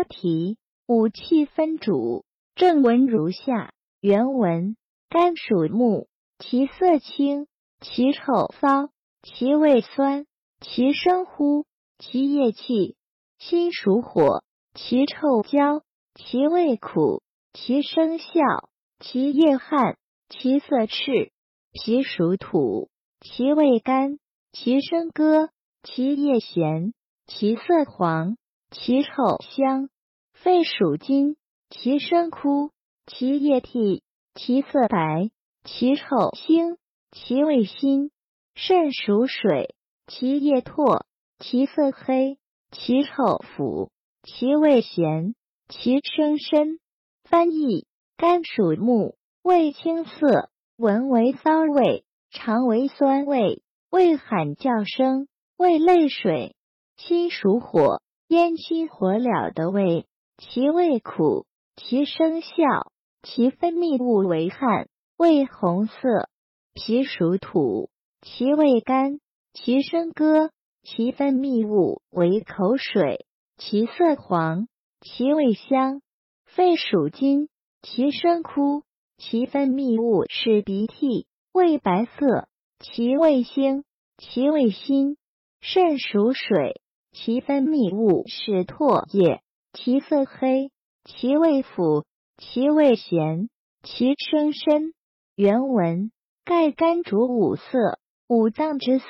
标题：五气分主。正文如下：原文：肝属木，其色青，其臭骚，其味酸，其声呼，其液气。心属火，其臭焦，其味苦，其声笑，其液汗，其色赤。脾属土，其味甘，其声歌，其液咸，其色黄，其臭香。肺属金。其声枯，其液体，其色白，其臭腥，其味辛。肾属水，其液唾，其色黑，其臭腐，其味咸，其声深。翻译：肝属木，味青涩，闻为骚味，尝为酸味，味喊叫声，味泪水。心属火，烟熏火燎的味，其味苦。其声笑，其分泌物为汗，味红色。脾属土，其味甘，其声歌，其分泌物为口水，其色黄，其味香。肺属金，其声枯，其分泌物是鼻涕，味白色，其味腥，其味辛。肾属水，其分泌物是唾液，其色黑。其味腐，其味咸，其声深。原文：盖肝主五色，五脏之色，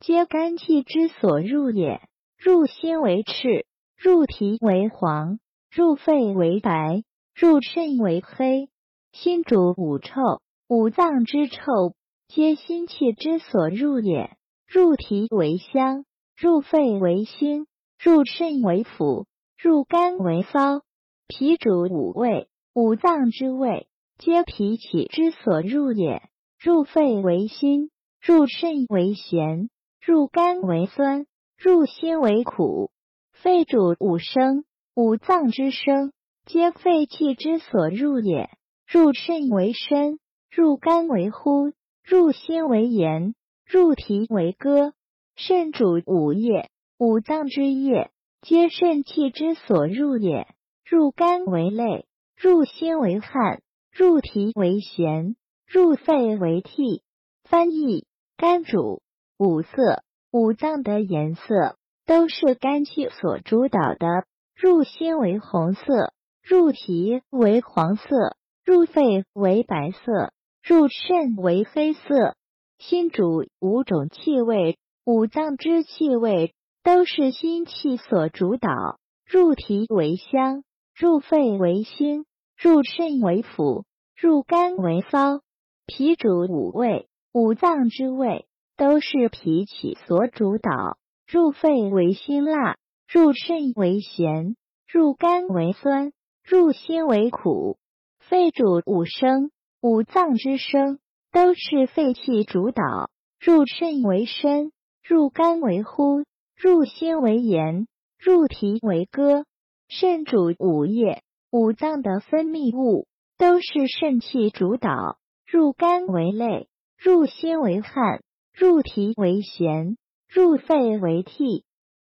皆肝气之所入也。入心为赤，入脾为黄，入肺为白，入肾为黑。心主五臭，五脏之臭，皆心气之所入也。入脾为香，入肺为辛，入肾为腑，入肝为骚。脾主五味，五脏之味，皆脾气之所入也。入肺为辛，入肾为咸，入肝为酸，入心为苦。肺主五声，五脏之声，皆肺气之所入也。入肾为深，入肝为呼，入心为言，入脾为歌。肾主五液，五脏之液，皆肾气之所入也。入肝为泪，入心为汗，入脾为涎，入肺为涕。翻译：肝主五色，五脏的颜色都是肝气所主导的。入心为红色，入脾为黄色，入肺为白色，入肾为黑色。心主五种气味，五脏之气味都是心气所主导。入脾为香。入肺为辛，入肾为腑，入肝为骚。脾主五味，五脏之味都是脾气所主导。入肺为辛辣，入肾为咸，入肝为酸，入心为苦。肺主五声，五脏之声都是肺气主导。入肾为深，入肝为呼，入心为言，入脾为歌。肾主五液，五脏的分泌物都是肾气主导。入肝为泪，入心为汗，入脾为涎，入肺为涕。